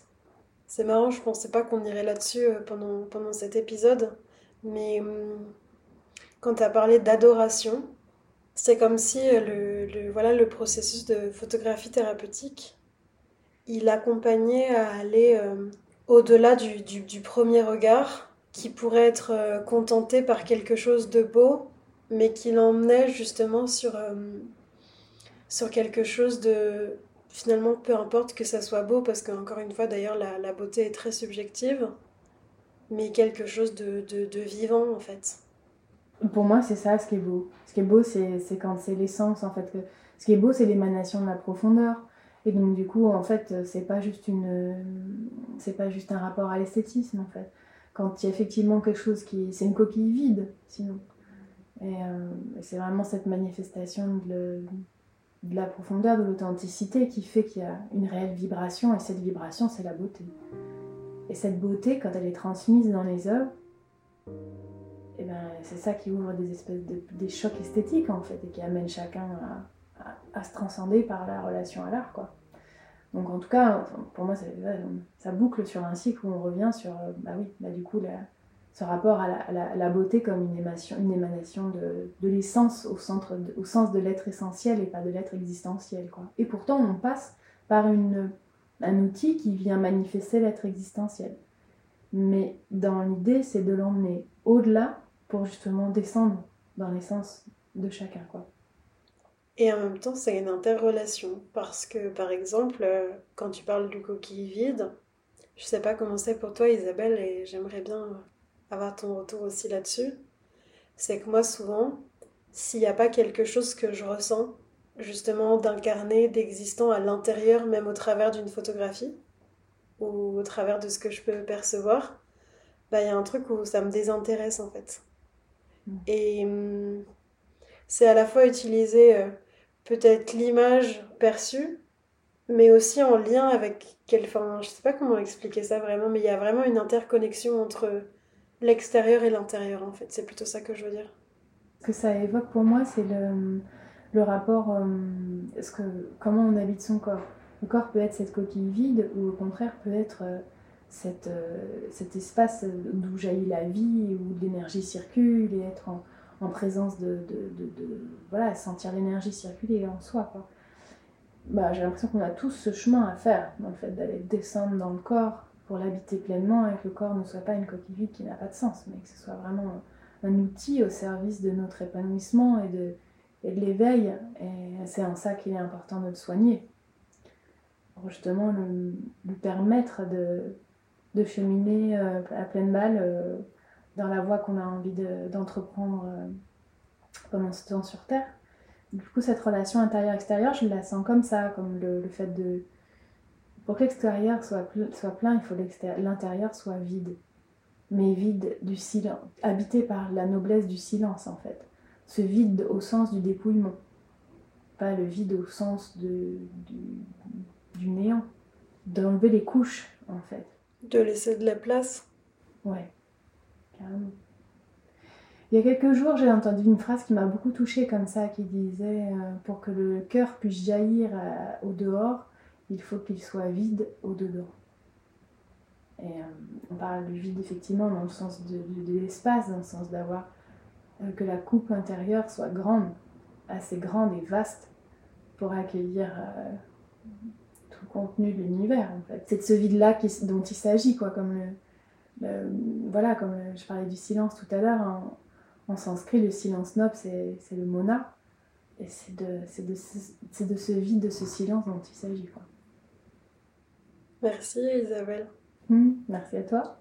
C'est marrant, je pensais pas qu'on irait là-dessus euh, pendant, pendant cet épisode, mais hum, quand tu as parlé d'adoration, c'est comme si euh, le, voilà, le processus de photographie thérapeutique, il accompagnait à aller au-delà du, premier regard, qui pourrait être contenté par quelque chose de beau, mais qui l'emmenait justement euh, sur quelque chose de finalement peu importe que ça soit beau parce qu'encore une fois d'ailleurs la, la, beauté est très subjective mais quelque chose de, de, vivant en fait. Pour moi c'est ça ce qui est beau. Ce qui est beau c'est quand c'est l'essence en fait ce qui est beau c'est l'émanation de la profondeur. Et donc du coup en fait c'est pas juste une c'est pas juste un rapport à l'esthétisme en fait. Quand il y a effectivement quelque chose qui c'est une coquille vide sinon. Euh, et c'est vraiment cette manifestation de, de la profondeur, de l'authenticité qui fait qu'il y a une réelle vibration, et cette vibration, c'est la beauté. Et cette beauté, quand elle est transmise dans les œuvres, eh ben, c'est ça qui ouvre des espèces de des chocs esthétiques en fait, et qui amène chacun à, à, se transcender par la relation à l'art. quoi. Donc en tout cas, pour moi, ça, ça, boucle sur un cycle où on revient sur, euh, bah oui, bah du coup, ce rapport à la, beauté comme une émanation, une émanation de, l'essence au, centre au sens de l'être essentiel et pas de l'être existentiel. Quoi. Et pourtant, on passe par un outil qui vient manifester l'être existentiel. Mais dans l'idée, c'est de l'emmener au-delà pour justement descendre dans l'essence de chacun. Quoi. Et en même temps, c'est une interrelation. Parce que, par exemple, quand tu parles du coquille vide, je sais pas comment c'est pour toi, Isabelle, et j'aimerais bien avoir ton retour aussi là-dessus, c'est que moi souvent, s'il n'y a pas quelque chose que je ressens, justement d'incarner, d'existant à l'intérieur, même au travers d'une photographie, ou au travers de ce que je peux percevoir, bah il y a un truc où ça me désintéresse en fait. Mm. Et hum, c'est à la fois utiliser euh, peut-être l'image perçue, mais aussi en lien avec quelle. Enfin, je sais pas comment expliquer ça vraiment, mais il y a vraiment une interconnexion entre l'extérieur et l'intérieur, en fait. C'est plutôt ça que je veux dire. Ce que ça évoque pour moi, c'est le, le rapport, euh, ce que, comment on habite son corps. Le corps peut être cette coquille vide ou au contraire peut être euh, cette, euh, cet espace d'où jaillit la vie, où l'énergie circule et être en, en présence de, de, de, voilà, sentir l'énergie circuler en soi. Bah, j'ai l'impression qu'on a tous ce chemin à faire, en fait, d'aller descendre dans le corps pour l'habiter pleinement et que le corps ne soit pas une coquille vide qui n'a pas de sens, mais que ce soit vraiment un outil au service de notre épanouissement et de, et de l'éveil. Et c'est en ça qu'il est important de le soigner. Pour justement lui permettre de, de cheminer euh, à pleine balle euh, dans la voie qu'on a envie d'entreprendre euh, pendant ce temps sur Terre. Du coup, cette relation intérieure-extérieure, je la sens comme ça, comme le fait de, pour que l'extérieur soit, soit plein, il faut que l'intérieur soit vide. Mais vide du silence, habité par la noblesse du silence en fait. Ce vide au sens du dépouillement, pas le vide au sens de, du, du néant. D'enlever les couches en fait. De laisser de la place. Ouais, carrément. Il y a quelques jours, j'ai entendu une phrase qui m'a beaucoup touchée comme ça, qui disait euh, Pour que le cœur puisse jaillir euh, au dehors, il faut qu'il soit vide au-dedans. Et euh, on parle du vide effectivement dans le sens de, l'espace, dans le sens d'avoir euh, que la coupe intérieure soit grande, assez grande et vaste pour accueillir euh, tout le contenu de l'univers en fait. C'est de ce vide-là dont il s'agit, quoi, comme voilà, comme je parlais du silence tout à l'heure, en, sanskrit le silence noble c'est le mona, et c'est de, ce vide, de ce silence dont il s'agit. Merci Isabelle. Mmh, merci à toi.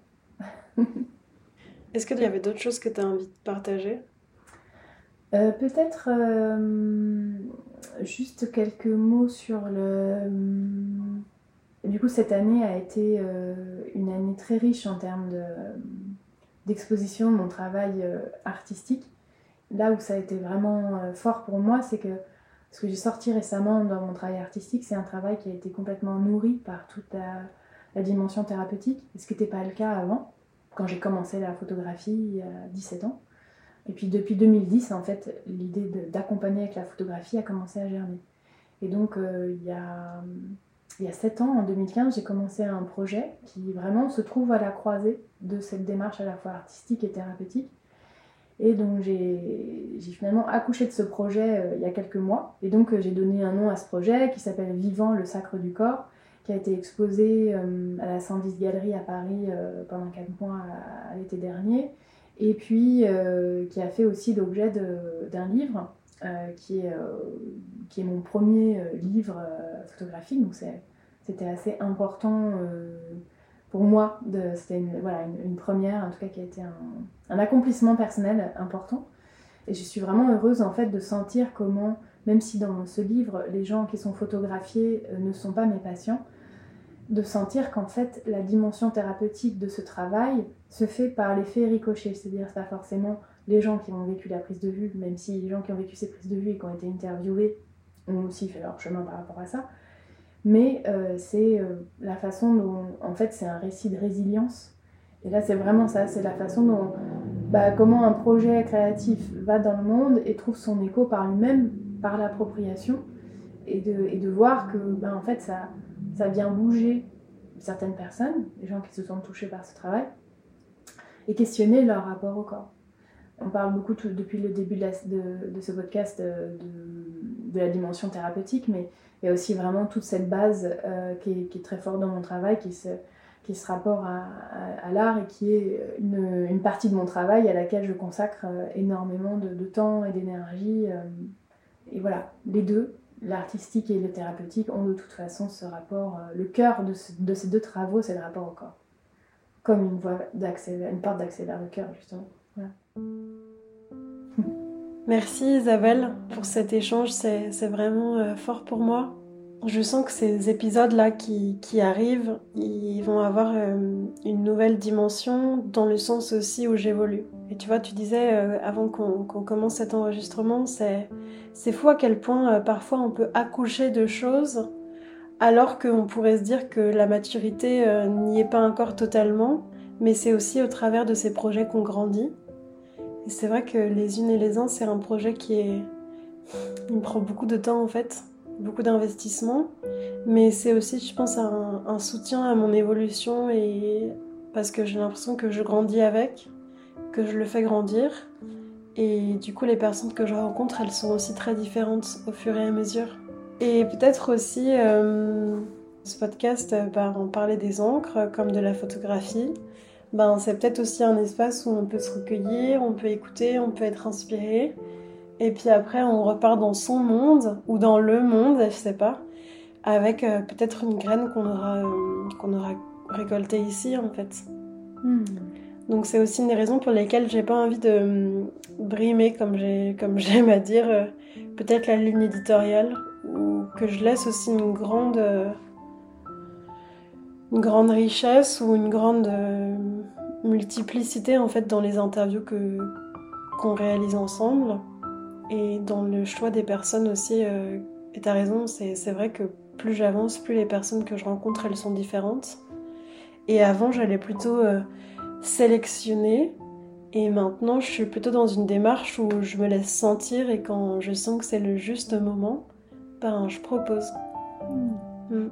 Est-ce qu'il y avait d'autres choses que tu as envie de partager? Euh, Peut-être, euh, juste quelques mots sur le. Du coup, cette année a été une année très riche en termes d'exposition de, mon travail artistique. Là où ça a été vraiment fort pour moi, c'est que ce que j'ai sorti récemment dans mon travail artistique, c'est un travail qui a été complètement nourri par toute la, dimension thérapeutique, ce qui n'était pas le cas avant, quand j'ai commencé la photographie il y a 17 ans. Et puis depuis 2010, en fait, l'idée d'accompagner avec la photographie a commencé à germer. Et donc, euh, il, y a, il y a 7 ans, en 2015, j'ai commencé un projet qui vraiment se trouve à la croisée de cette démarche à la fois artistique et thérapeutique. Et donc j'ai finalement accouché de ce projet euh, il y a quelques mois. Et donc euh, j'ai donné un nom à ce projet qui s'appelle Vivant le sacre du corps, qui a été exposé à la 110 Galerie à Paris pendant 4 mois à l'été dernier et puis euh, qui a fait aussi l'objet d'un livre euh, qui, est, euh, qui est mon premier livre photographique. Donc c'était assez important pour moi. C'était une, première, en tout cas, qui a été un, un, accomplissement personnel important. Et je suis vraiment heureuse en fait de sentir comment, même si dans ce livre, les gens qui sont photographiés ne sont pas mes patients, de sentir qu'en fait la dimension thérapeutique de ce travail se fait par l'effet ricochet, c'est-à-dire pas forcément les gens qui ont vécu la prise de vue, même si les gens qui ont vécu ces prises de vue et qui ont été interviewés ont aussi fait leur chemin par rapport à ça, mais euh, c'est euh, la façon dont, en fait, c'est un récit de résilience. Et là, c'est vraiment ça, c'est la façon dont, bah, comment un projet créatif va dans le monde et trouve son écho par lui-même, par l'appropriation, et de, et de voir que, bah, en fait, ça, ça vient bouger certaines personnes, les gens qui se sont touchés par ce travail, et questionner leur rapport au corps. On parle beaucoup depuis le début de, de, ce podcast de, de, la dimension thérapeutique, mais il y a aussi vraiment toute cette base euh, qui, est, très forte dans mon travail, qui se, qui se rapporte à, l'art et qui est une, partie de mon travail à laquelle je consacre euh, énormément de, temps et d'énergie. Euh, et voilà, les deux, l'artistique et le thérapeutique ont de toute façon ce rapport. Le cœur de, ces deux travaux, c'est le rapport au corps. Comme une, voie une porte d'accès vers le cœur, justement. Merci Isabelle pour cet échange, c'est vraiment euh, fort pour moi. Je sens que ces épisodes-là qui, qui, arrivent, ils vont avoir euh, une nouvelle dimension dans le sens aussi où j'évolue. Et tu vois, tu disais avant qu'on commence cet enregistrement, c'est fou à quel point euh, parfois on peut accoucher de choses alors qu'on pourrait se dire que la maturité euh, n'y est pas encore totalement, mais c'est aussi au travers de ces projets qu'on grandit. C'est vrai que les unes et les uns, c'est un projet qui me prend beaucoup de temps en fait, beaucoup d'investissement, mais c'est aussi, je pense, un, soutien à mon évolution et parce que j'ai l'impression que je grandis avec, que je le fais grandir et du coup, les personnes que je rencontre, elles sont aussi très différentes au fur et à mesure. Et peut-être aussi, euh, ce podcast, euh, bah, on parlait des encres comme de la photographie. Ben, c'est peut-être aussi un espace où on peut se recueillir, on peut écouter, on peut être inspiré. Et puis après, on repart dans son monde ou dans le monde, je sais pas, avec euh, peut-être une graine qu'on aura, qu'on aura récoltée ici en fait. Hmm. Donc c'est aussi une des raisons pour lesquelles j'ai pas envie de hum, brimer, comme (laughs) j'aime à dire, euh, peut-être la ligne éditoriale, ou que je laisse aussi une grande, euh, une grande richesse ou une grande euh, multiplicité en fait dans les interviews que qu'on réalise ensemble et dans le choix des personnes aussi. et t'as raison, c'est vrai que plus j'avance, plus les personnes que je rencontre elles sont différentes. Et avant j'allais plutôt sélectionner. Et maintenant, je suis plutôt dans une démarche où je me laisse sentir et quand je sens que c'est le juste moment, ben, je propose. Hmm. Hmm.